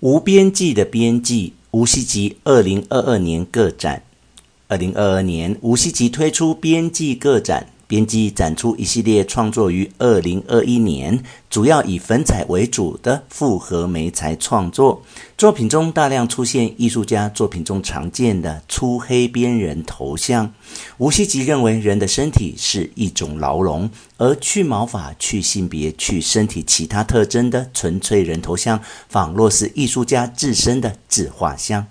无边际的边际，无锡集二零二二年个展。二零二二年，无锡集推出边际个展。编辑展出一系列创作于二零二一年，主要以粉彩为主的复合媒材创作。作品中大量出现艺术家作品中常见的粗黑边人头像。无锡籍认为，人的身体是一种牢笼，而去毛发、去性别、去身体其他特征的纯粹人头像，仿若是艺术家自身的自画像。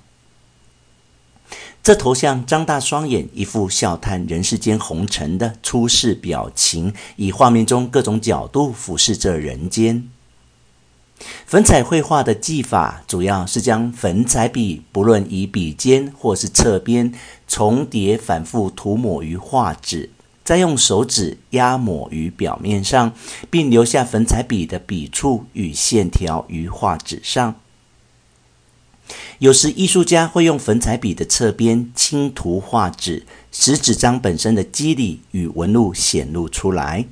这头像张大双眼，一副笑叹人世间红尘的出世表情，以画面中各种角度俯视着人间。粉彩绘画的技法，主要是将粉彩笔，不论以笔尖或是侧边，重叠反复涂抹于画纸，再用手指压抹于表面上，并留下粉彩笔的笔触与线条于画纸上。有时艺术家会用粉彩笔的侧边轻涂画纸，使纸张本身的肌理与纹路显露出来。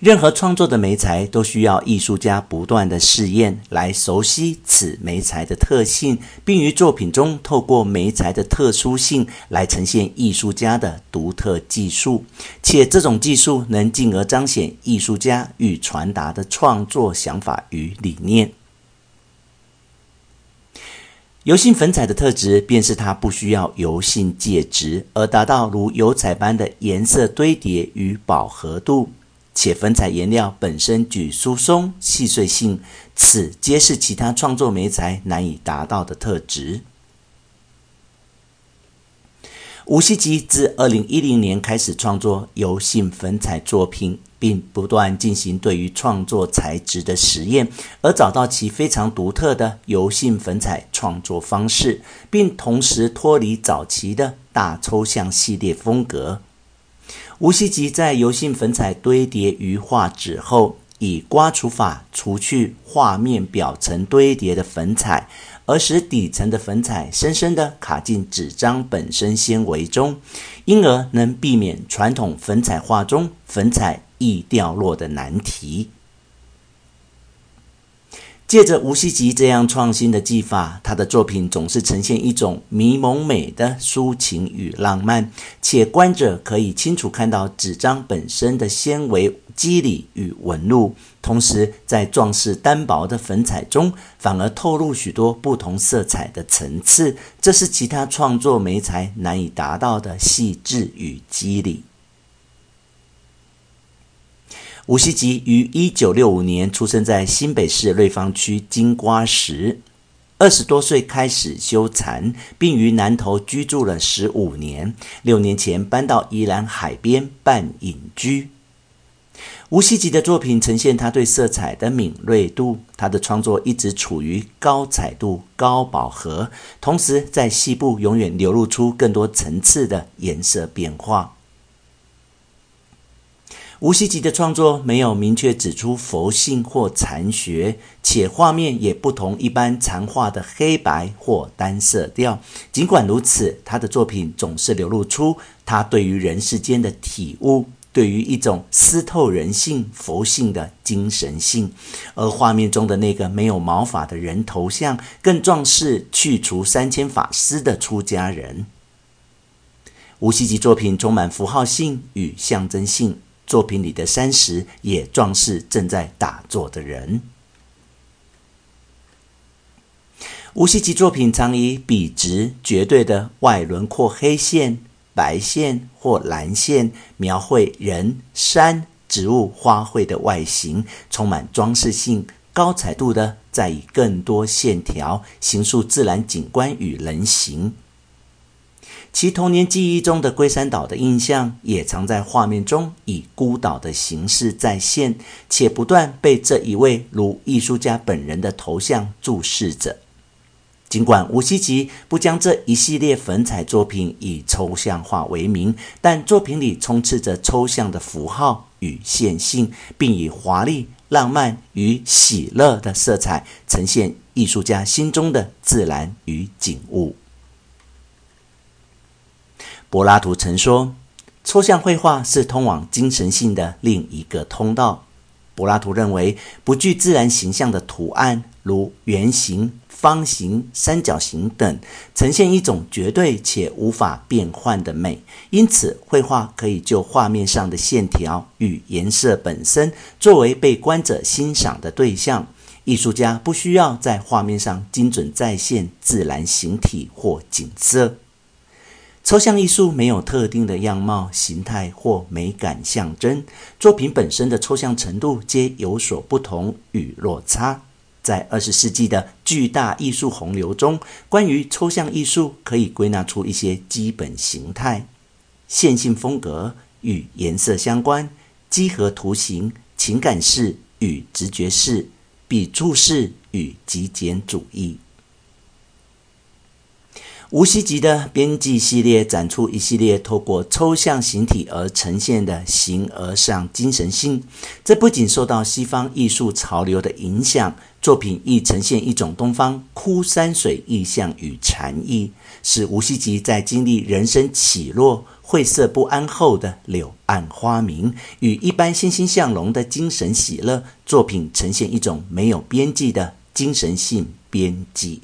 任何创作的媒材都需要艺术家不断的试验，来熟悉此媒材的特性，并于作品中透过媒材的特殊性来呈现艺术家的独特技术，且这种技术能进而彰显艺术家欲传达的创作想法与理念。油性粉彩的特质，便是它不需要油性介质，而达到如油彩般的颜色堆叠与饱和度，且粉彩颜料本身具疏松细碎性，此皆是其他创作媒材难以达到的特质。无锡籍自二零一零年开始创作油性粉彩作品。并不断进行对于创作材质的实验，而找到其非常独特的油性粉彩创作方式，并同时脱离早期的大抽象系列风格。无锡籍在油性粉彩堆叠于画纸后，以刮除法除去画面表层堆叠的粉彩。而使底层的粉彩深深地卡进纸张本身纤维中，因而能避免传统粉彩画中粉彩易掉落的难题。借着无锡籍这样创新的技法，他的作品总是呈现一种迷蒙美的抒情与浪漫，且观者可以清楚看到纸张本身的纤维肌理与纹路，同时在壮似单薄的粉彩中，反而透露许多不同色彩的层次，这是其他创作媒材难以达到的细致与肌理。吴锡吉于一九六五年出生在新北市瑞芳区金瓜石，二十多岁开始修禅，并于南投居住了十五年。六年前搬到宜兰海边办隐居。吴锡吉的作品呈现他对色彩的敏锐度，他的创作一直处于高彩度、高饱和，同时在细部永远流露出更多层次的颜色变化。无锡籍的创作没有明确指出佛性或禅学，且画面也不同一般禅画的黑白或单色调。尽管如此，他的作品总是流露出他对于人世间的体悟，对于一种思透人性、佛性的精神性。而画面中的那个没有毛发的人头像，更状似去除三千法丝的出家人。无锡籍作品充满符号性与象征性。作品里的山石也状似正在打坐的人。无锡籍作品常以笔直、绝对的外轮廓黑线、白线或蓝线描绘人、山、植物、花卉的外形，充满装饰性、高彩度的，再以更多线条形塑自然景观与人形。其童年记忆中的龟山岛的印象，也常在画面中以孤岛的形式再现，且不断被这一位如艺术家本人的头像注视着。尽管无锡籍不将这一系列粉彩作品以抽象化为名，但作品里充斥着抽象的符号与线性，并以华丽、浪漫与喜乐的色彩呈现艺术家心中的自然与景物。柏拉图曾说：“抽象绘画是通往精神性的另一个通道。”柏拉图认为，不具自然形象的图案，如圆形、方形、三角形等，呈现一种绝对且无法变换的美。因此，绘画可以就画面上的线条与颜色本身，作为被观者欣赏的对象。艺术家不需要在画面上精准再现自然形体或景色。抽象艺术没有特定的样貌、形态或美感象征，作品本身的抽象程度皆有所不同与落差。在二十世纪的巨大艺术洪流中，关于抽象艺术可以归纳出一些基本形态：线性风格与颜色相关、几何图形、情感式与直觉式、笔触式与极简主义。吴锡吉的边际系列展出一系列透过抽象形体而呈现的形而上精神性。这不仅受到西方艺术潮流的影响，作品亦呈现一种东方枯山水意象与禅意，使吴锡吉在经历人生起落、晦涩不安后的柳暗花明与一般欣欣向荣的精神喜乐，作品呈现一种没有边际的精神性边际。